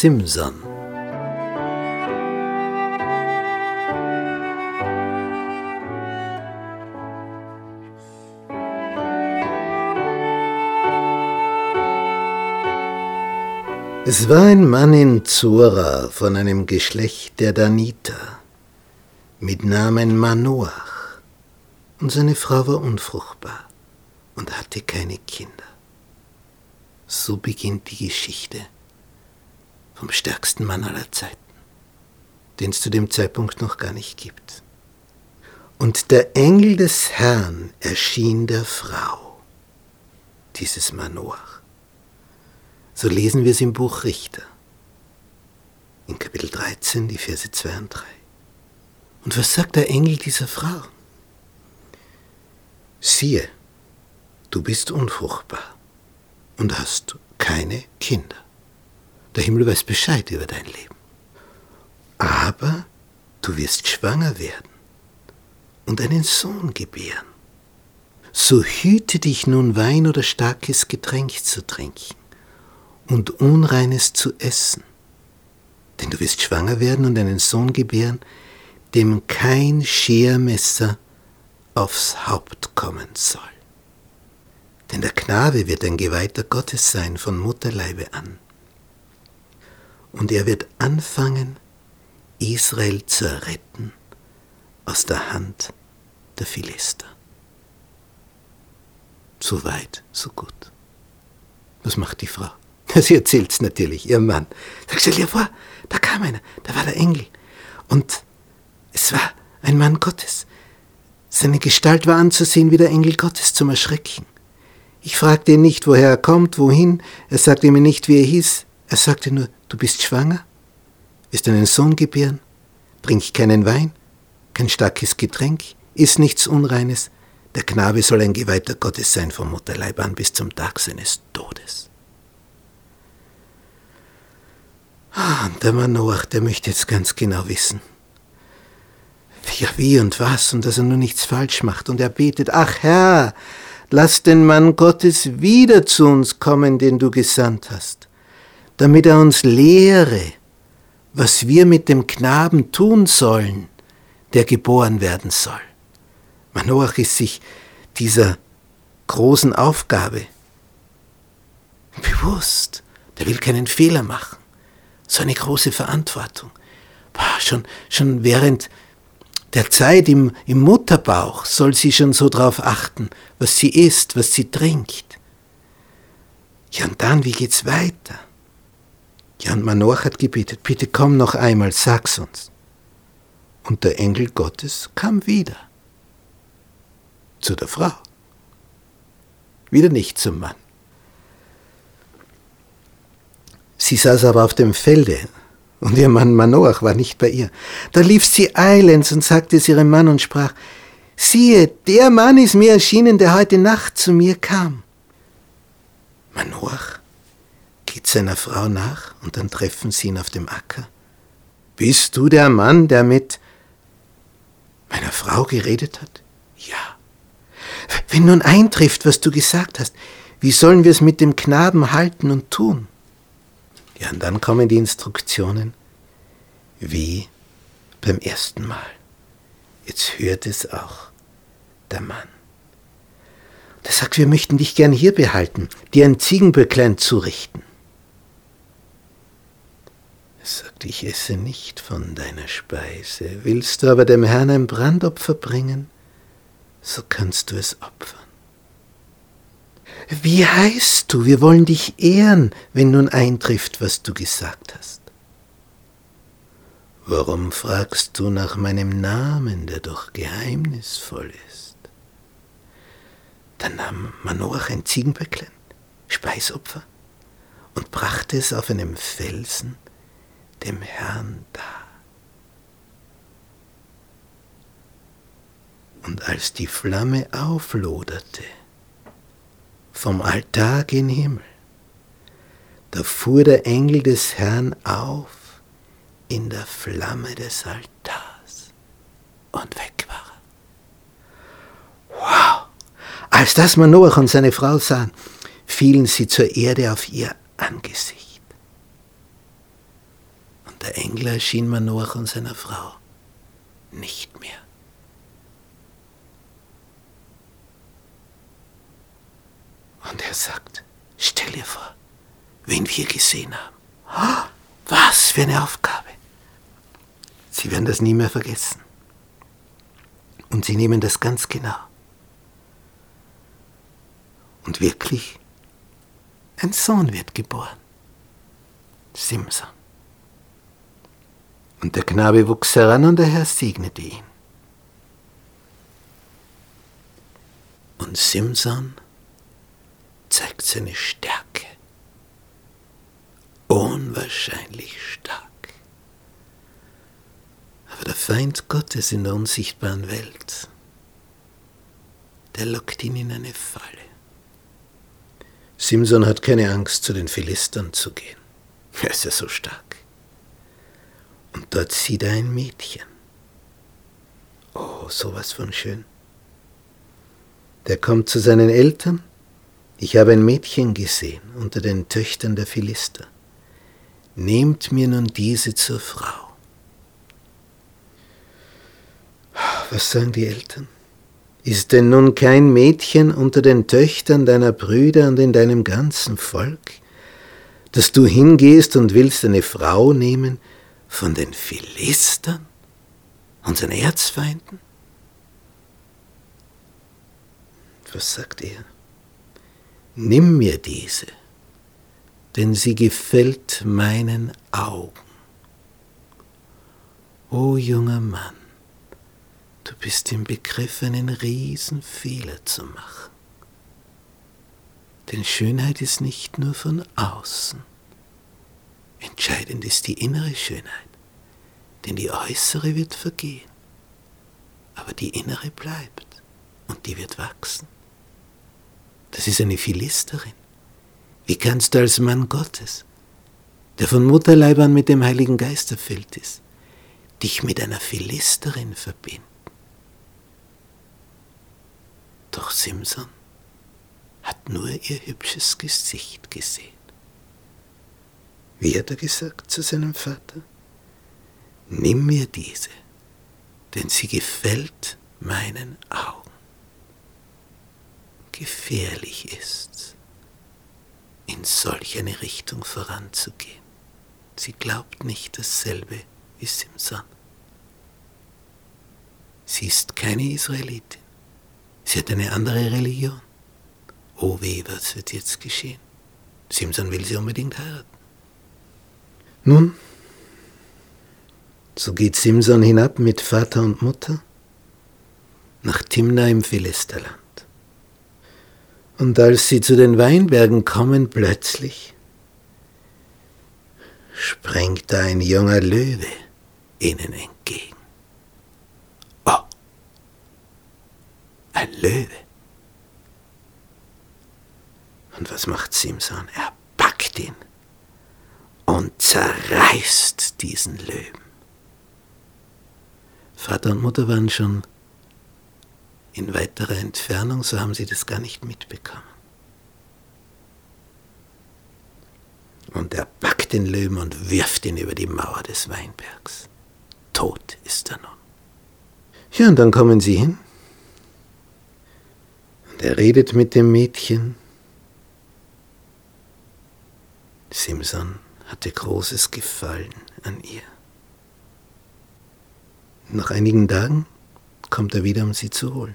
Simson. Es war ein Mann in Zora von einem Geschlecht der Daniter mit Namen Manoach, und seine Frau war unfruchtbar und hatte keine Kinder. So beginnt die Geschichte vom stärksten Mann aller Zeiten, den es zu dem Zeitpunkt noch gar nicht gibt. Und der Engel des Herrn erschien der Frau, dieses Manoach. So lesen wir es im Buch Richter, in Kapitel 13, die Verse 2 und 3. Und was sagt der Engel dieser Frau? Siehe, du bist unfruchtbar und hast keine Kinder. Der Himmel weiß Bescheid über dein Leben. Aber du wirst schwanger werden und einen Sohn gebären. So hüte dich nun Wein oder starkes Getränk zu trinken und Unreines zu essen. Denn du wirst schwanger werden und einen Sohn gebären, dem kein Schermesser aufs Haupt kommen soll. Denn der Knabe wird ein Geweihter Gottes sein von Mutterleibe an. Und er wird anfangen, Israel zu retten aus der Hand der Philister. So weit, so gut. Was macht die Frau? Sie erzählt's natürlich, ihr Mann. Sag, stell dir vor, da kam einer, da war der Engel. Und es war ein Mann Gottes. Seine Gestalt war anzusehen wie der Engel Gottes zum Erschrecken. Ich fragte ihn nicht, woher er kommt, wohin. Er sagte mir nicht, wie er hieß. Er sagte nur, du bist schwanger, wirst einen Sohn gebären, trink keinen Wein, kein starkes Getränk, iss nichts Unreines. Der Knabe soll ein Geweihter Gottes sein vom Mutterleib an bis zum Tag seines Todes. Ah, und der Mann Noach, der möchte jetzt ganz genau wissen. Ja, wie und was, und dass er nur nichts falsch macht. Und er betet, ach Herr, lass den Mann Gottes wieder zu uns kommen, den du gesandt hast, damit er uns lehre, was wir mit dem Knaben tun sollen, der geboren werden soll. Manoach ist sich dieser großen Aufgabe bewusst. Der will keinen Fehler machen. So eine große Verantwortung. Boah, schon, schon während der Zeit im, im Mutterbauch soll sie schon so darauf achten, was sie isst, was sie trinkt. Ja, und dann, wie geht's weiter? Ja, und Manoach hat gebetet, bitte komm noch einmal, sag's uns. Und der Engel Gottes kam wieder. Zu der Frau. Wieder nicht zum Mann. Sie saß aber auf dem Felde und ihr Mann Manoach war nicht bei ihr. Da lief sie eilends und sagte es ihrem Mann und sprach, siehe, der Mann ist mir erschienen, der heute Nacht zu mir kam. Manoach geht seiner Frau nach und dann treffen sie ihn auf dem Acker. Bist du der Mann, der mit meiner Frau geredet hat? Ja. Wenn nun eintrifft, was du gesagt hast, wie sollen wir es mit dem Knaben halten und tun? Ja, und dann kommen die Instruktionen wie beim ersten Mal. Jetzt hört es auch der Mann. Er sagt, wir möchten dich gern hier behalten, dir ein Ziegenböcklein zurichten. Sagt, ich esse nicht von deiner Speise. Willst du aber dem Herrn ein Brandopfer bringen, so kannst du es opfern. Wie heißt du? Wir wollen dich ehren, wenn nun eintrifft, was du gesagt hast. Warum fragst du nach meinem Namen, der doch geheimnisvoll ist? Dann nahm Manoach ein Ziegenböcklein, Speisopfer, und brachte es auf einem Felsen dem Herrn dar. Und als die Flamme aufloderte, vom Altar gen Himmel. Da fuhr der Engel des Herrn auf in der Flamme des Altars und weg war. Wow! Als das Manoach und seine Frau sahen, fielen sie zur Erde auf ihr Angesicht. Engel erschien Manoach und seiner Frau nicht mehr. Und er sagt, stell dir vor, wen wir gesehen haben. Was für eine Aufgabe. Sie werden das nie mehr vergessen. Und sie nehmen das ganz genau. Und wirklich, ein Sohn wird geboren. Simson. Und der Knabe wuchs heran und der Herr segnete ihn. Und Simson zeigt seine Stärke. Unwahrscheinlich stark. Aber der Feind Gottes in der unsichtbaren Welt, der lockt ihn in eine Falle. Simson hat keine Angst, zu den Philistern zu gehen. Er ist ja so stark. Und dort sieht er ein Mädchen. Oh, sowas von schön. Der kommt zu seinen Eltern. Ich habe ein Mädchen gesehen unter den Töchtern der Philister. Nehmt mir nun diese zur Frau. Was sagen die Eltern? Ist denn nun kein Mädchen unter den Töchtern deiner Brüder und in deinem ganzen Volk, dass du hingehst und willst eine Frau nehmen, von den Philistern, unseren Erzfeinden? Was sagt er? Nimm mir diese, denn sie gefällt meinen Augen. O junger Mann, du bist im Begriff, einen Riesenfehler zu machen. Denn Schönheit ist nicht nur von außen, Entscheidend ist die innere Schönheit, denn die äußere wird vergehen, aber die innere bleibt und die wird wachsen. Das ist eine Philisterin. Wie kannst du als Mann Gottes, der von Mutterleib an mit dem Heiligen Geist erfüllt ist, dich mit einer Philisterin verbinden? Doch Simson hat nur ihr hübsches Gesicht gesehen. Wie hat er gesagt zu seinem Vater? Nimm mir diese, denn sie gefällt meinen Augen. Gefährlich ist's, in solch eine Richtung voranzugehen. Sie glaubt nicht dasselbe wie Simson. Sie ist keine Israelitin. Sie hat eine andere Religion. Oh weh, was wird jetzt geschehen? Simson will sie unbedingt heiraten. Nun, so geht Simson hinab mit Vater und Mutter nach Timna im Philisterland. Und als sie zu den Weinbergen kommen, plötzlich sprengt da ein junger Löwe ihnen entgegen. Oh, ein Löwe. Und was macht Simson? Er packt ihn und zerreißt diesen Löwen. Vater und Mutter waren schon in weiterer Entfernung, so haben sie das gar nicht mitbekommen. Und er packt den Löwen und wirft ihn über die Mauer des Weinbergs. Tot ist er nun. Ja, und dann kommen sie hin. Und er redet mit dem Mädchen. Simson hatte großes Gefallen an ihr. Nach einigen Tagen kommt er wieder, um sie zu holen.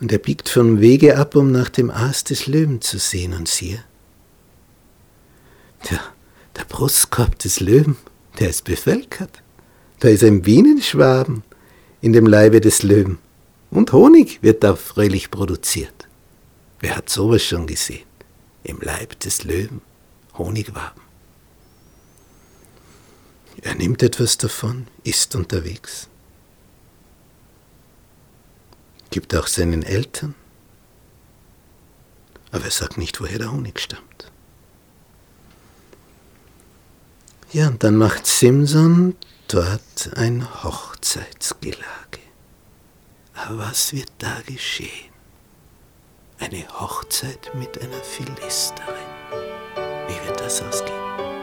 Und er biegt vom Wege ab, um nach dem Aas des Löwen zu sehen, und siehe, der, der Brustkorb des Löwen, der ist bevölkert. Da ist ein Bienenschwaben in dem Leibe des Löwen. Und Honig wird da fröhlich produziert. Wer hat sowas schon gesehen? Im Leib des Löwen Honigwaben. Er nimmt etwas davon, ist unterwegs, gibt auch seinen Eltern, aber er sagt nicht, woher der Honig stammt. Ja, und dann macht Simson dort ein Hochzeitsgelage. Aber was wird da geschehen? Eine Hochzeit mit einer Philisterin. Wie wird das ausgehen?